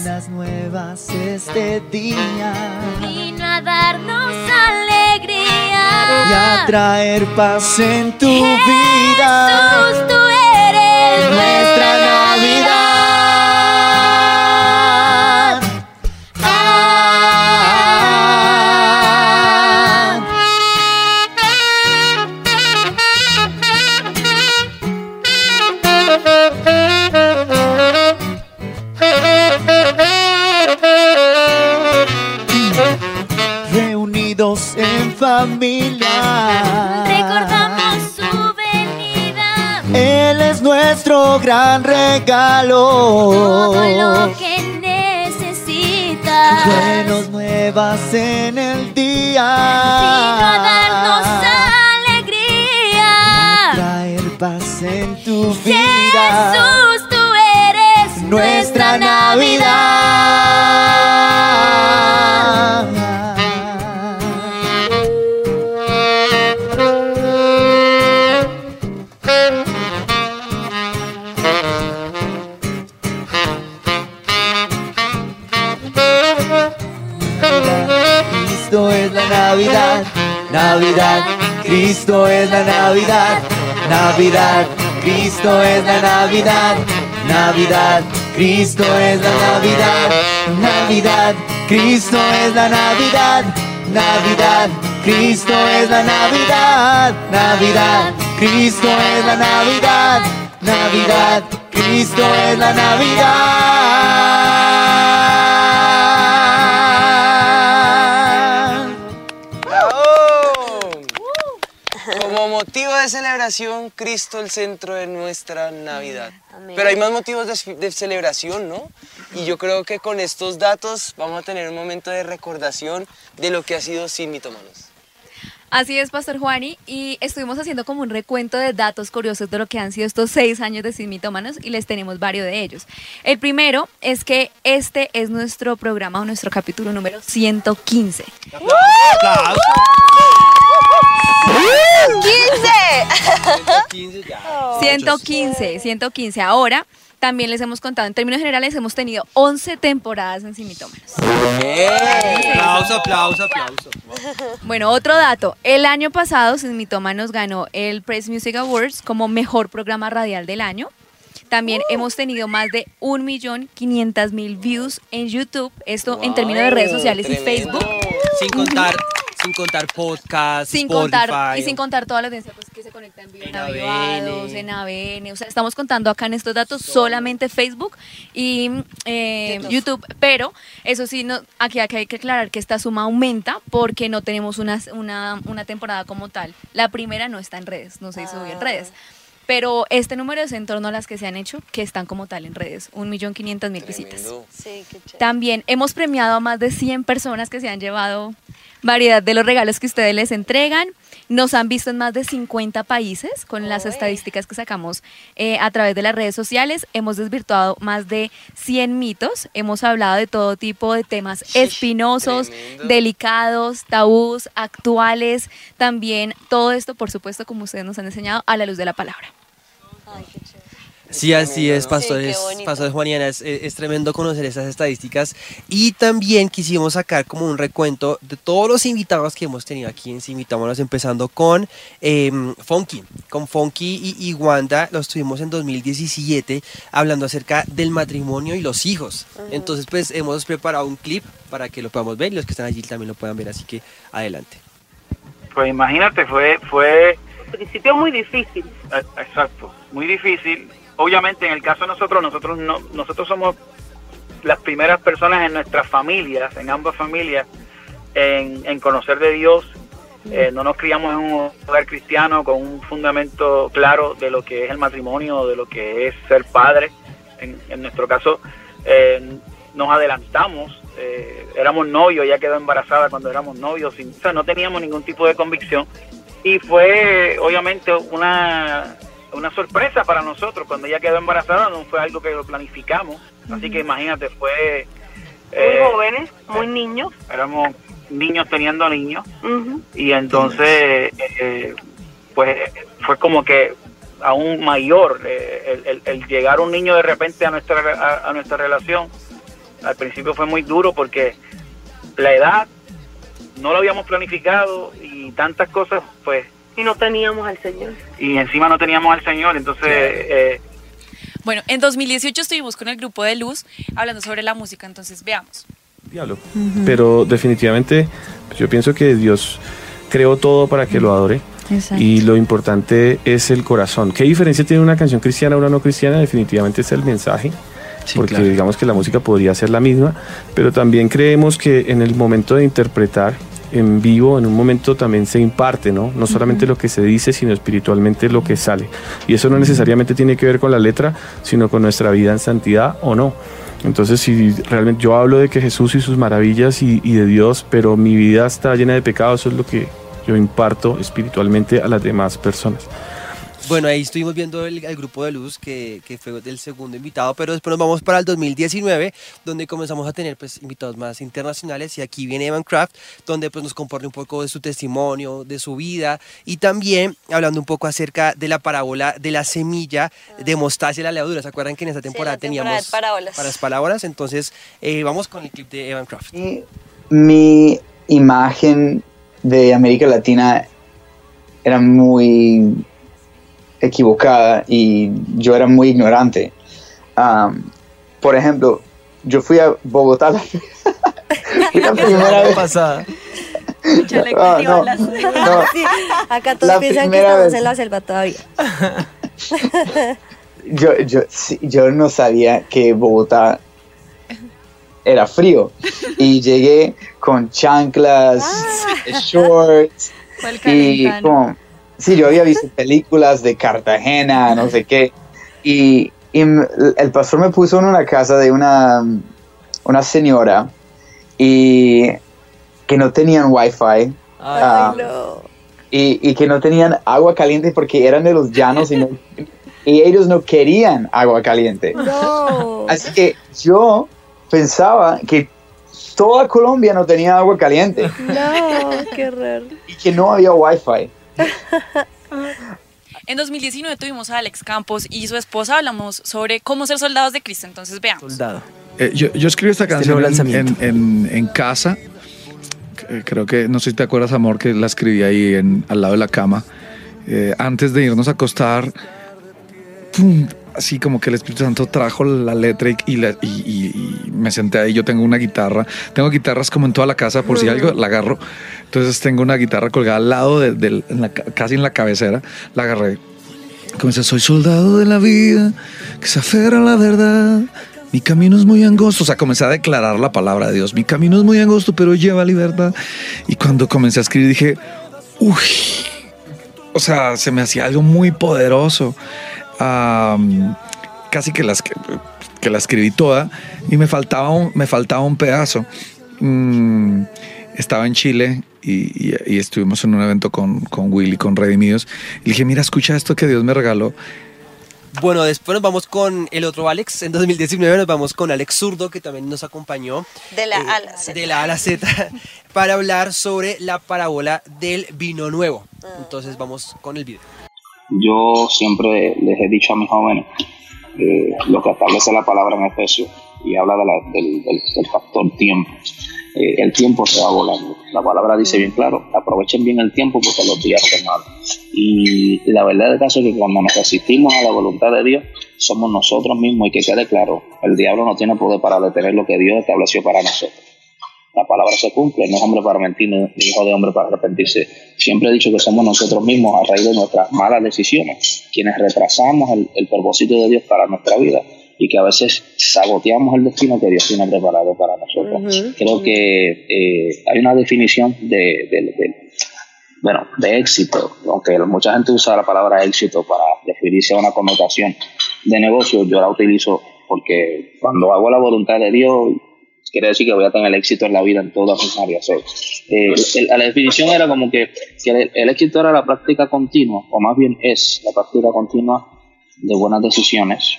Buenas nuevas este día. Vino a darnos a traer paz en tu vida. Jesús, tú eres nuestra nuestro gran regalo. Todo lo que necesitas. Buenos nuevas en el día. Vino a darnos alegría. Traer paz en tu vida. Jesús, tú eres Nuestra Navidad. Cristo es la Navidad, Navidad, Cristo es la Navidad, Navidad, Cristo es la Navidad, Navidad, Cristo es la Navidad, Navidad, Cristo es la Navidad, Navidad, Cristo es la Navidad, Navidad, Cristo es la Navidad, Navidad, Cristo es la Navidad. Motivo de celebración, Cristo el centro de nuestra Navidad. Amén. Pero hay más motivos de, de celebración, ¿no? Y yo creo que con estos datos vamos a tener un momento de recordación de lo que ha sido Sin Mitómanos. Así es, Pastor Juani, y estuvimos haciendo como un recuento de datos curiosos de lo que han sido estos seis años de Sin Mitómanos y les tenemos varios de ellos. El primero es que este es nuestro programa o nuestro capítulo número 115. 115, 115. Ahora, también les hemos contado, en términos generales, hemos tenido 11 temporadas en Sin Mitómanos. Aplauso, aplauso, aplauso. Bueno, otro dato. El año pasado, Sin Mitómanos ganó el Press Music Awards como mejor programa radial del año. También hemos tenido más de 1.500.000 views en YouTube, esto en términos de redes sociales y Facebook. Sin contar, sin contar podcast, Sin Spotify. contar, y sin contar toda la audiencia pues, que se conecta en vivo en ABN. Avivados, en ABN. O sea, estamos contando acá en estos datos solamente Facebook y eh, YouTube. Pero eso sí, no, aquí, aquí hay que aclarar que esta suma aumenta porque no tenemos una, una, una temporada como tal. La primera no está en redes, no se subió en redes. Pero este número es en torno a las que se han hecho, que están como tal en redes, 1.500.000 visitas. Sí, qué chévere. También hemos premiado a más de 100 personas que se han llevado variedad de los regalos que ustedes les entregan. Nos han visto en más de 50 países con las estadísticas que sacamos eh, a través de las redes sociales. Hemos desvirtuado más de 100 mitos. Hemos hablado de todo tipo de temas espinosos, delicados, tabús, actuales. También todo esto, por supuesto, como ustedes nos han enseñado, a la luz de la palabra. Sí, así es, Sí, pastores, bonito. pastores Juaniana, es, es tremendo conocer esas estadísticas y también quisimos sacar como un recuento de todos los invitados que hemos tenido aquí en Invitámonos, empezando con eh, Funky, con Funky y, y Wanda, los tuvimos en 2017 hablando acerca del matrimonio y los hijos. Entonces pues hemos preparado un clip para que lo podamos ver y los que están allí también lo puedan ver, así que adelante. Pues imagínate, fue, fue... Al principio muy difícil. Exacto, muy difícil. Obviamente en el caso de nosotros, nosotros no, nosotros somos las primeras personas en nuestras familias, en ambas familias, en, en conocer de Dios. Eh, no nos criamos en un hogar cristiano con un fundamento claro de lo que es el matrimonio, de lo que es ser padre. En, en nuestro caso, eh, nos adelantamos, eh, éramos novios, ella quedó embarazada cuando éramos novios, sin- o sea, no teníamos ningún tipo de convicción. Y fue obviamente una, una sorpresa para nosotros. Cuando ella quedó embarazada no fue algo que lo planificamos. Así que imagínate, fue... eh, Muy jóvenes, muy niños. Éramos niños teniendo niños. Y entonces, eh, pues fue como que aún mayor eh, el, el- el llegar un niño de repente a nuestra, a, a nuestra relación. Al principio fue muy duro porque la edad no lo habíamos planificado y tantas cosas, pues. Y no teníamos al Señor. Y encima no teníamos al Señor, entonces. eh, Bueno, en 2018 estuvimos con el grupo de Luz hablando sobre la música, entonces veamos. diablo. Pero definitivamente pues, yo pienso que Dios creó todo para que lo adore. Exacto. Y lo importante es el corazón. ¿Qué diferencia tiene una canción cristiana a una no cristiana? Definitivamente es el mensaje. porque claro. digamos que la música podría ser la misma, pero también creemos que en el momento de interpretar en vivo, en un momento también se imparte, ¿no? No solamente lo que se dice, sino espiritualmente lo que sale. Y eso no necesariamente tiene que ver con la letra, sino con nuestra vida en santidad o no. Entonces, si realmente yo hablo de que Jesús y sus maravillas y, y de Dios, pero mi vida está llena de pecado, eso es lo que yo imparto espiritualmente a las demás personas. Bueno, ahí estuvimos viendo el, el grupo de luz que, que fue del segundo invitado, pero después nos vamos para el 2019, donde comenzamos a tener pues, invitados más internacionales y aquí viene Evan Craft, donde pues, nos comparte un poco de su testimonio, de su vida y también hablando un poco acerca de la parábola de la semilla de mostaza y la levadura. ¿Se acuerdan que en esa temporada, teníamos parábolas. para las parábolas? Entonces, eh, vamos con el clip de Evan Craft. mi imagen de América Latina era muy equivocada y yo era muy ignorante. Um, por ejemplo, yo fui a Bogotá la, la primera vez. pasada. Ah, no, no. Sí, acá todos La piensan que estamos vez. en la selva todavía. Yo, yo, sí, yo no sabía que Bogotá era frío y llegué con chanclas, shorts Fue el y como, sí, yo había visto películas de Cartagena, no sé qué, y, el pastor me puso en una casa de una, una señora y que no tenían wifi. ah, y, y que no tenían agua caliente porque eran de los llanos y, no- y ellos no querían agua caliente. No. Así que yo pensaba que toda Colombia no tenía agua caliente No, qué raro. y que no había wifi. En 2019 tuvimos a Alex Campos y su esposa hablamos sobre cómo ser soldados de Cristo. Entonces veamos. Soldado. Eh, yo, yo escribí esta canción nuevo en, lanzamiento. en- en- en casa. Creo que, no sé si te acuerdas, amor, que la escribí ahí en, al lado de la cama. Eh, antes de irnos a acostar, ¡pum! Así como que el Espíritu Santo trajo la letra y, y la- y- y- me senté ahí. Yo tengo una guitarra. Tengo guitarras como en toda la casa, por si algo la agarro. Entonces tengo una guitarra colgada al lado, de, del- en la ca- casi en la cabecera. La agarré. Comienza, soy soldado de la vida, que se aferra a la verdad. Mi camino es muy angosto. O sea, comencé a declarar la palabra de Dios. Mi camino es muy angosto, pero lleva libertad. Y cuando comencé a escribir dije, uy, o sea, se me hacía algo muy poderoso. Casi que, las, que, la escribí toda y me faltaba un, me faltaba un pedazo. Mm, estaba en Chile y, y- y estuvimos en un evento con, con Willy, con Redimidos. Y dije, mira, escucha esto que Dios me regaló. Bueno, después nos vamos con el otro Alex. En 2019 nos vamos con Alex Zurdo, que también nos acompañó De la eh, A la Z. de la A a la Z, para hablar sobre la parábola del vino nuevo. Ah. Entonces vamos con el video. Yo siempre les he dicho a mis jóvenes eh, lo que establece la palabra en Efesios y habla de la- del, factor tiempo. Eh, el tiempo se va volando. La palabra dice bien claro, aprovechen bien el tiempo porque los días son malos. Y la verdad del caso es que cuando nos resistimos a la voluntad de Dios, somos nosotros mismos y que quede claro, el diablo no tiene poder para detener lo que Dios estableció para nosotros. La palabra se cumple, no es hombre para mentir, ni hijo de hombre para arrepentirse. Siempre he dicho que somos nosotros mismos a raíz de nuestras malas decisiones, quienes retrasamos el, el propósito de Dios para nuestra vida y que a veces saboteamos el destino que Dios tiene preparado para nosotros. Creo que eh, hay una definición de, de- de- bueno, de éxito, aunque mucha gente usa la palabra éxito para referirse a una connotación de negocio, yo la utilizo porque cuando hago la voluntad de Dios, quiere decir que voy a tener éxito en la vida en todas mis áreas. Eh, el- la definición era como que, que el, el éxito era la práctica continua, o más bien es la práctica continua de buenas decisiones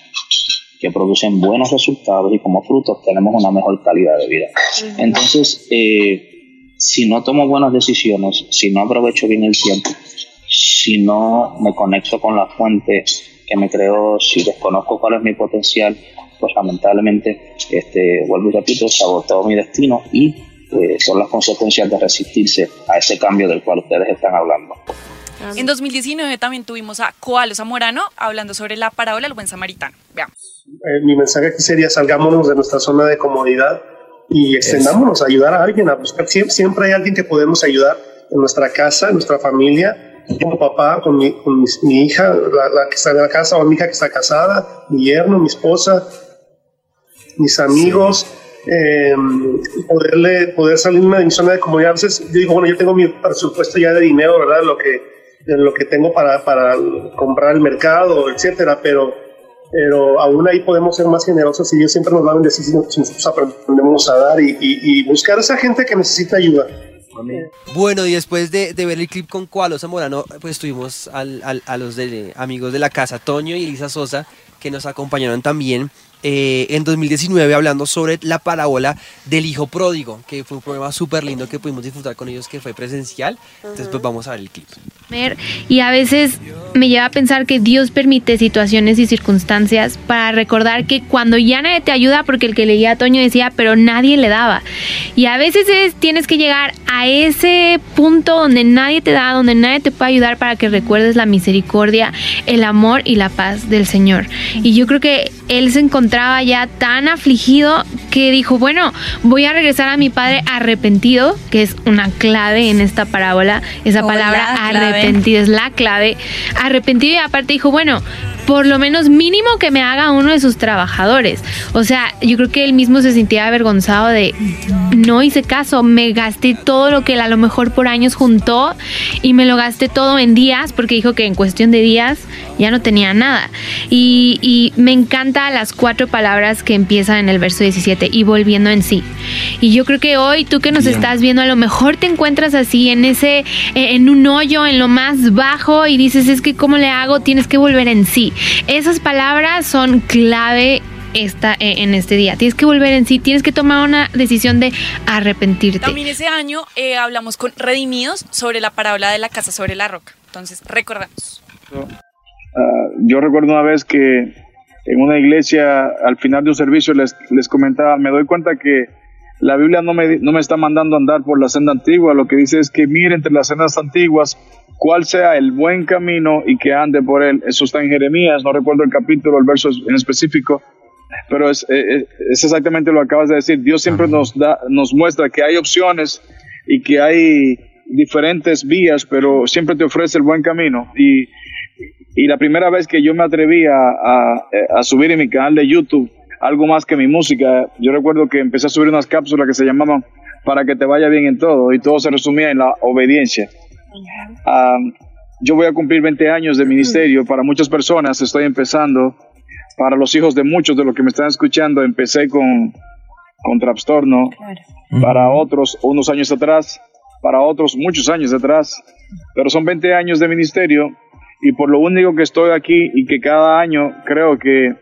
que producen buenos resultados y como fruto tenemos una mejor calidad de vida. Entonces, eh, si no tomo buenas decisiones, si no aprovecho bien el tiempo, si no me conecto con la fuente que me creó, si desconozco cuál es mi potencial, pues lamentablemente, este, vuelvo y repito, saboteo mi destino y eh, son las consecuencias de resistirse a ese cambio del cual ustedes están hablando. En 2019 también tuvimos a Coalo Zamorano hablando sobre la parábola del buen samaritano. Veamos. Eh, mi mensaje aquí sería salgámonos de nuestra zona de comodidad y extendámonos a ayudar a alguien, a buscar. Siempre, siempre hay alguien que podemos ayudar en nuestra casa, en nuestra familia, como papá, con mi, con mis- mi hija, la, la que está en la casa, o mi hija que está casada, mi yerno, mi esposa, mis amigos. eh, poderle, poder salirme de mi zona de comodidad. A veces yo digo, bueno, yo tengo mi presupuesto ya de dinero, ¿verdad? Lo que, de lo que tengo para, para comprar el mercado, etcétera, pero, pero aún ahí podemos ser más generosos y Dios siempre nos va a bendecir si nosotros aprendemos a dar y, y, y buscar a esa gente que necesita ayuda. Bueno, y después de, de ver el clip con Cualo Zamorano, pues tuvimos al, al- a los de, amigos de la casa, Toño y Elisa Sosa, que nos acompañaron también eh, en 2019 hablando sobre la parábola del hijo pródigo, que fue un programa súper lindo que pudimos disfrutar con ellos, que fue presencial. Entonces, pues vamos a ver el clip. y a veces me lleva a pensar que Dios permite situaciones y circunstancias para recordar que cuando ya nadie te ayuda, porque el que leía a Toño decía, pero nadie le daba. Y a veces es, tienes que llegar a ese punto donde nadie te da, donde nadie te puede ayudar para que recuerdes la misericordia, el amor y la paz del Señor. Y yo creo que él se encontraba ya tan afligido que dijo, bueno, voy a regresar a mi padre arrepentido, que es una clave en esta parábola, esa Oh, palabra arrepentido es la clave. Arrepentido y aparte dijo, bueno, por lo menos mínimo que me haga uno de sus trabajadores. O sea, yo creo que él mismo se sentía avergonzado de no hice caso, me gasté todo lo que él a lo mejor por años juntó y me lo gasté todo en días porque dijo que en cuestión de días ya no tenía nada. Y, y me encanta las cuatro palabras que empiezan en el verso 17 y volviendo en sí. Y yo creo que hoy tú que nos Bien. estás viendo a lo mejor te encuentras así en ese en un hoyo en lo más bajo y dices es que cómo le hago tienes que volver en sí esas palabras son clave esta, eh, en este día tienes que volver en sí tienes que tomar una decisión de arrepentirte También ese año eh, hablamos con Redimidos sobre la parábola de la casa sobre la roca. Entonces, recordamos. Ah, yo recuerdo una vez que en una iglesia, al final de un servicio, les, les comentaba, me doy cuenta que la Biblia no me, no me está mandando a andar por la senda antigua, lo que dice es que mire entre las sendas antiguas cuál sea el buen camino y que ande por él. Eso está en Jeremías, no recuerdo el capítulo, el verso en específico, pero es, eh, eh, es exactamente lo que acabas de decir. Dios siempre nos, da, nos muestra que hay opciones y que hay diferentes vías, pero siempre te ofrece el buen camino. Y, y la primera vez que yo me atreví a, a- a subir en mi canal de YouTube algo más que mi música, yo recuerdo que empecé a subir unas cápsulas que se llamaban para que te vaya bien en todo y todo se resumía en la obediencia. Yo voy a cumplir 20 años de ministerio. Para muchas personas estoy empezando. Para los hijos de muchos de los que me están escuchando, empecé con, con trastorno. Para otros, unos años atrás. Para otros, muchos años atrás. Pero son 20 años de ministerio. Y por lo único que estoy aquí y que cada año creo que,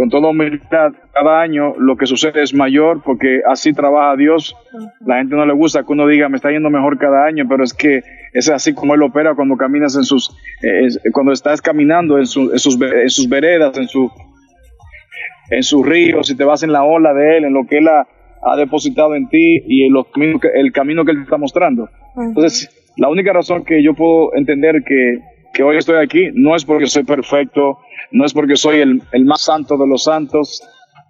con toda humildad, cada año lo que sucede es mayor porque así trabaja Dios. La gente no le gusta que uno diga me está yendo mejor cada año, pero es que es así como Él opera cuando caminas en sus, eh, cuando estás caminando en, su- en sus, en sus veredas, en, su, en sus ríos, y te vas en la ola de Él, en lo que Él ha, ha depositado en ti y en los caminos que- el camino que Él te está mostrando. Entonces, la única razón que yo puedo entender que, que hoy estoy aquí no es porque soy perfecto, no es porque soy el, el más santo de los santos,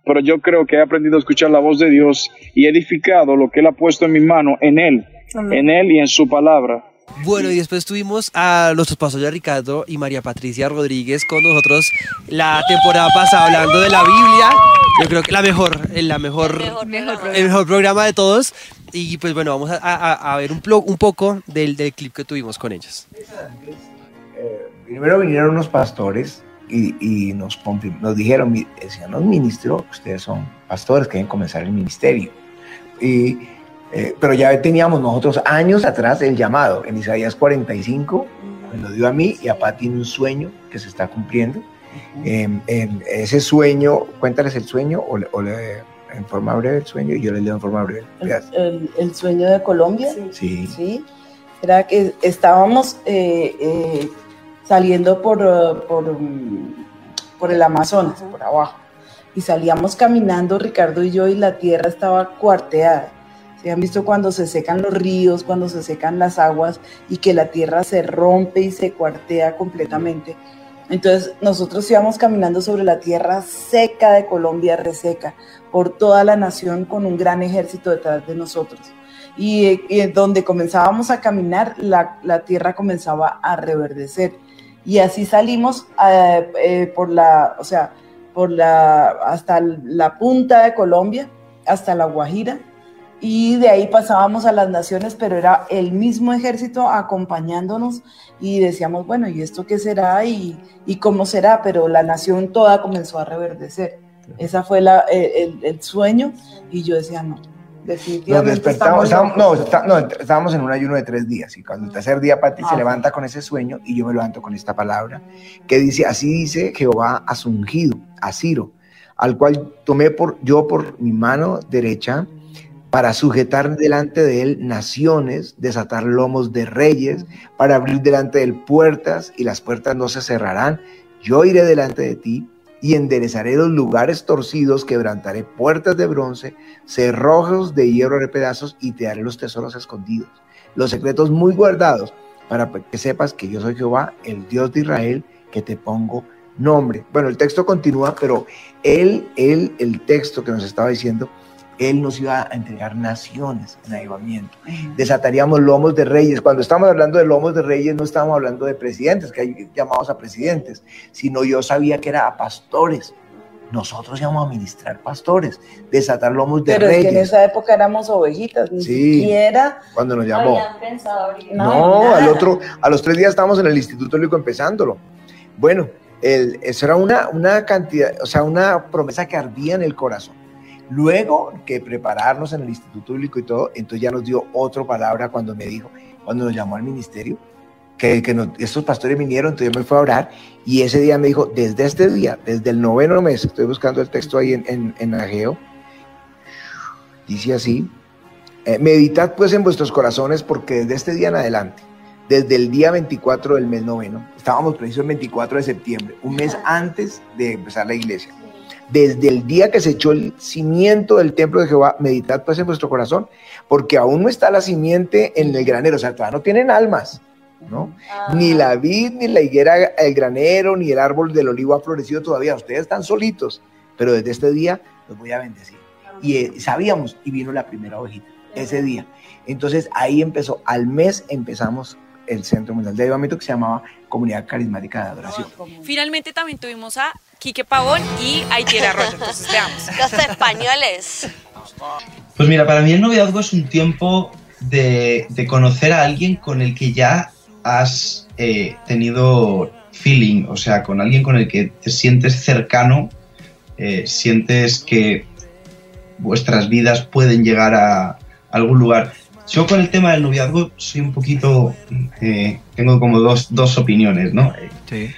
pero yo creo que he aprendido a escuchar la voz de Dios y he edificado lo que Él ha puesto en mi mano, en Él, Amén. en Él y en su palabra. Bueno, y después tuvimos a nuestros pastores Ricardo y María Patricia Rodríguez con nosotros la temporada pasada hablando de la Biblia. Yo creo que la mejor, eh, la mejor, el mejor programa de todos. Y pues bueno, vamos a, a- a ver un, plo- un poco del, del clip que tuvimos con ellos. Primero vinieron unos pastores y, y nos, nos dijeron, decían, los ministros, ustedes son pastores, quieren comenzar el ministerio. Y, eh, pero ya teníamos nosotros años atrás el llamado. En Isaías 45 me lo dio a mí y a Pati tiene un sueño que se está cumpliendo. En, en ese sueño, cuéntales el sueño o, le- o le- en forma breve el sueño y yo les leo en forma breve. el, el- el sueño de Colombia. Sí. Sí. Era que estábamos eh, eh, saliendo por, eh, por, mm, por el Amazonas, por abajo. Y salíamos caminando, Ricardo y yo, y la tierra estaba cuarteada. ¿Se han visto cuando se secan los ríos, cuando se secan las aguas y que la tierra se rompe y se cuartea completamente? Entonces nosotros íbamos caminando sobre la tierra seca de Colombia, reseca, por toda la nación con un gran ejército detrás de nosotros. Y, eh, y donde comenzábamos a caminar, la, la tierra comenzaba a reverdecer. Y así salimos eh, eh, por la, o sea, por la, hasta la punta de Colombia hasta La Guajira y de ahí pasábamos a las naciones, pero era el mismo ejército acompañándonos y decíamos, bueno, ¿y esto qué será y, y cómo será? Pero la nación toda comenzó a reverdecer. Esa fue la, el, el sueño y yo decía, no, Nos despertamos, estábamos, no, locos". está- no, estábamos en un ayuno de tres días y cuando el tercer día Pati se Ah. levanta con ese sueño y yo me levanto con esta palabra que dice, así dice Jehová a su ungido, a Ciro, al cual tomé por, yo por mi mano derecha para sujetar delante de él naciones, desatar lomos de reyes, para abrir delante de él puertas y las puertas no se cerrarán. Yo iré delante de ti y enderezaré los lugares torcidos, quebrantaré puertas de bronce, cerrojos de hierro de pedazos y te daré los tesoros escondidos, los secretos muy guardados, para que sepas que yo soy Jehová, el Dios de Israel, que te pongo nombre. Bueno, el texto continúa, pero él, él, el texto que nos estaba diciendo, él nos iba a entregar naciones en avivamiento. Desataríamos lomos de reyes. Cuando estamos hablando de lomos de reyes, no estamos hablando de presidentes, que hay llamados a presidentes, sino yo sabía que era a pastores. Nosotros íbamos a ministrar pastores, desatar lomos de Pero es que en reyes. esa época éramos ovejitas, ni Sí. siquiera Cuando nos llamó. habían pensado abrir No, nada. al otro, a los tres días estábamos en el Instituto Bíblico empezándolo. Bueno, el- eso era una, una cantidad, o sea, una promesa que ardía en el corazón. Luego que prepararnos en el Instituto Bíblico y todo, entonces ya nos dio otra palabra cuando me dijo, cuando nos llamó al ministerio, que, que nos- estos pastores vinieron, entonces yo me fui a orar y ese día me dijo, desde este día, desde el noveno mes, estoy buscando el texto ahí en, en, en Ageo, dice así, eh, meditad pues en vuestros corazones porque desde este día en adelante, desde el día 24 del mes noveno, estábamos precisos el 24 de septiembre, un mes antes de empezar la iglesia. Desde el día que se echó el cimiento del templo de Jehová, meditad pues en vuestro corazón, porque aún no está la simiente en el granero, o sea, todavía no tienen almas, ¿no? Ni la vid, ni la higuera, el granero, ni el árbol del olivo ha florecido todavía. Ustedes están solitos, pero desde este día los voy a bendecir. Y eh, sabíamos, y vino la primera ovejita, ese día. Entonces ahí empezó, al mes empezamos el Centro Mundial de Avivamiento que se llamaba Comunidad Carismática de Adoración. Finalmente también tuvimos a Quique Pavón y Aitier Arroyo. Entonces veamos. Los españoles. Pues mira, para mí el noviazgo es un tiempo de, de conocer a alguien con el que ya has eh, tenido feeling, o sea, con alguien con el que te sientes cercano, eh, sientes que vuestras vidas pueden llegar a algún lugar. Yo con el tema del noviazgo soy un poquito, eh, tengo como dos, dos opiniones, ¿no? Eh,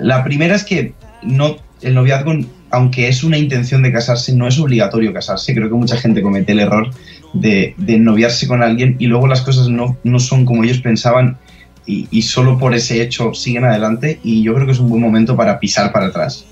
la primera es que no, el noviazgo, aunque es una intención de casarse, no es obligatorio casarse. Creo que mucha gente comete el error de, de noviarse con alguien y luego las cosas no, no son como ellos pensaban y, y solo por ese hecho siguen adelante y yo creo que es un buen momento para pisar para atrás.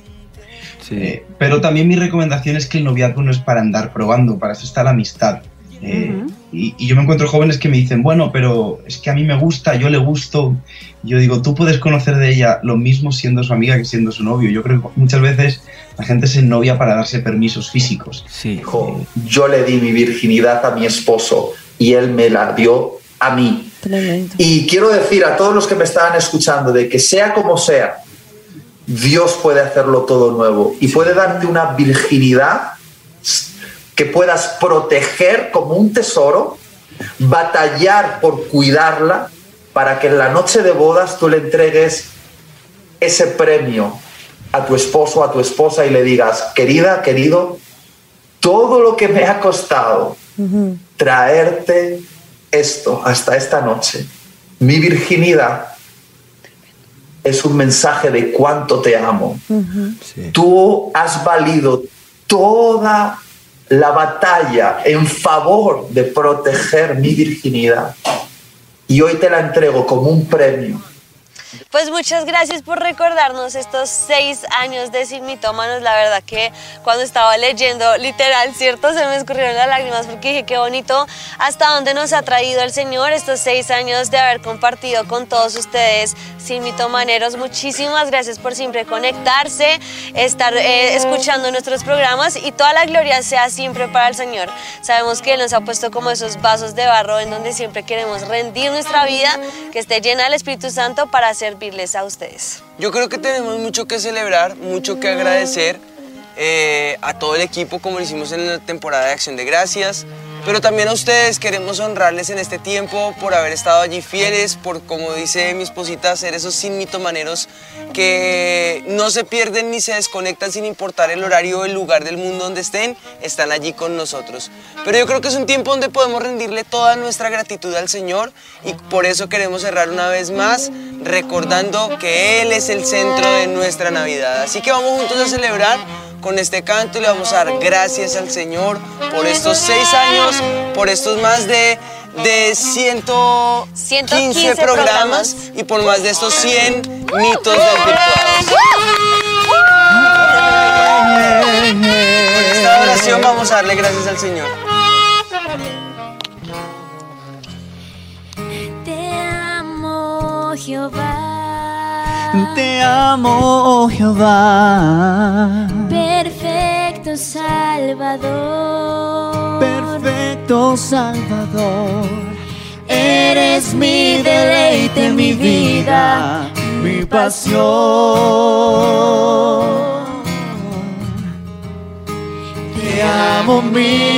Eh, pero también mi recomendación es que el noviazgo no es para andar probando, para eso está la amistad. Eh, y, y yo me encuentro jóvenes que me dicen, bueno, pero es que a mí me gusta, yo le gusto. Yo digo, tú puedes conocer de ella lo mismo siendo su amiga que siendo su novio. Yo creo que muchas veces la gente se novia para darse permisos físicos. Dijo, yo le di mi virginidad a mi esposo y él me la dio a mí. Y quiero decir a todos los que me estaban escuchando de que sea como sea, Dios puede hacerlo todo nuevo y puede darte una virginidad que puedas proteger como un tesoro, batallar por cuidarla para que en la noche de bodas tú le entregues ese premio a tu esposo, a tu esposa y le digas, querida, querido, todo lo que me ha costado traerte esto hasta esta noche, mi virginidad, es un mensaje de cuánto te amo. Tú has valido toda la batalla en favor de proteger mi virginidad y hoy te la entrego como un premio. Pues muchas gracias por recordarnos estos seis años de Sin Mitómanos. La verdad que cuando estaba leyendo, literal, ¿cierto? Se me escurrieron las lágrimas porque dije qué bonito hasta dónde nos ha traído el Señor estos seis años de haber compartido con todos ustedes Sin Mitomaneros. Muchísimas gracias por siempre conectarse, estar eh, escuchando nuestros programas y toda la gloria sea siempre para el Señor. Sabemos que Él nos ha puesto como esos vasos de barro en donde siempre queremos rendir nuestra vida, que esté llena del Espíritu Santo para a ustedes. Yo creo que tenemos mucho que celebrar, mucho que agradecer. eh, a todo el equipo como lo hicimos en la temporada de Acción de Gracias. Pero también a ustedes queremos honrarles en este tiempo por haber estado allí fieles, por, como dice mi esposita, ser esos sin mitomaneros que no se pierden ni se desconectan sin importar el horario o el lugar del mundo donde estén, están allí con nosotros. Pero yo creo que es un tiempo donde podemos rendirle toda nuestra gratitud al Señor y por eso queremos cerrar una vez más recordando que Él es el centro de nuestra Navidad. Así que vamos juntos a celebrar con este canto y le vamos a dar gracias al Señor por estos seis años, por estos más de, de 115 115 programas, programas. y por más de estos 100 mitos desvirtuados. Con esta oración vamos a darle gracias al Señor. Te amo, Jehová. Te amo, oh Jehová. Perfecto Salvador. Perfecto Salvador. Eres mi deleite, mi vida, mi pasión. Te amo, mi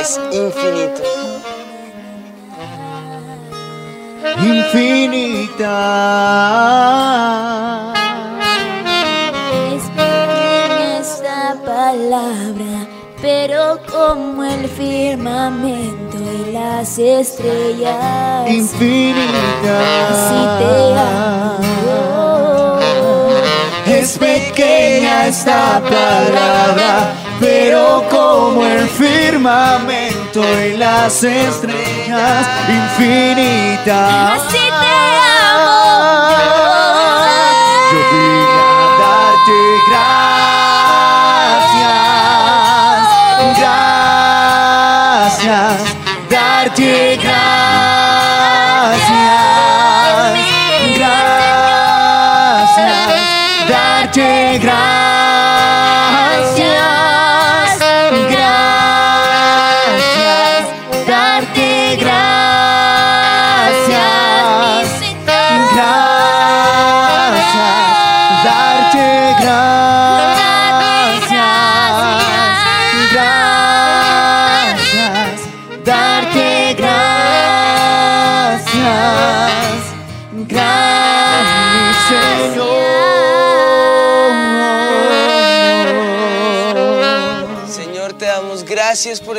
Es infinito. infinita. Es pequeña esta palabra, pero como el firmamento y las estrellas. Infinita. Así te amo. Es pequeña esta palabra, como el firmamento y las estrellas infinitas.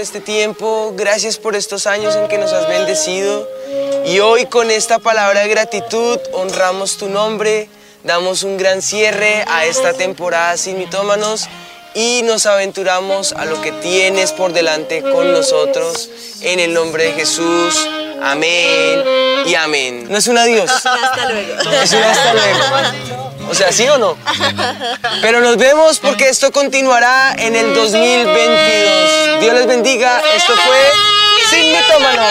Este tiempo, gracias por estos años en que nos has bendecido. Y hoy con esta palabra de gratitud honramos tu nombre, damos un gran cierre a esta temporada sin mitómanos y nos aventuramos a lo que tienes por delante con nosotros. En el nombre de Jesús, amén y amén. ¿No es un adiós? Hasta luego. Es un hasta luego. O sea, ¿sí o no? Pero nos vemos porque esto continuará en el 2022. Dios les bendiga. Esto fue Sin Mitómanos.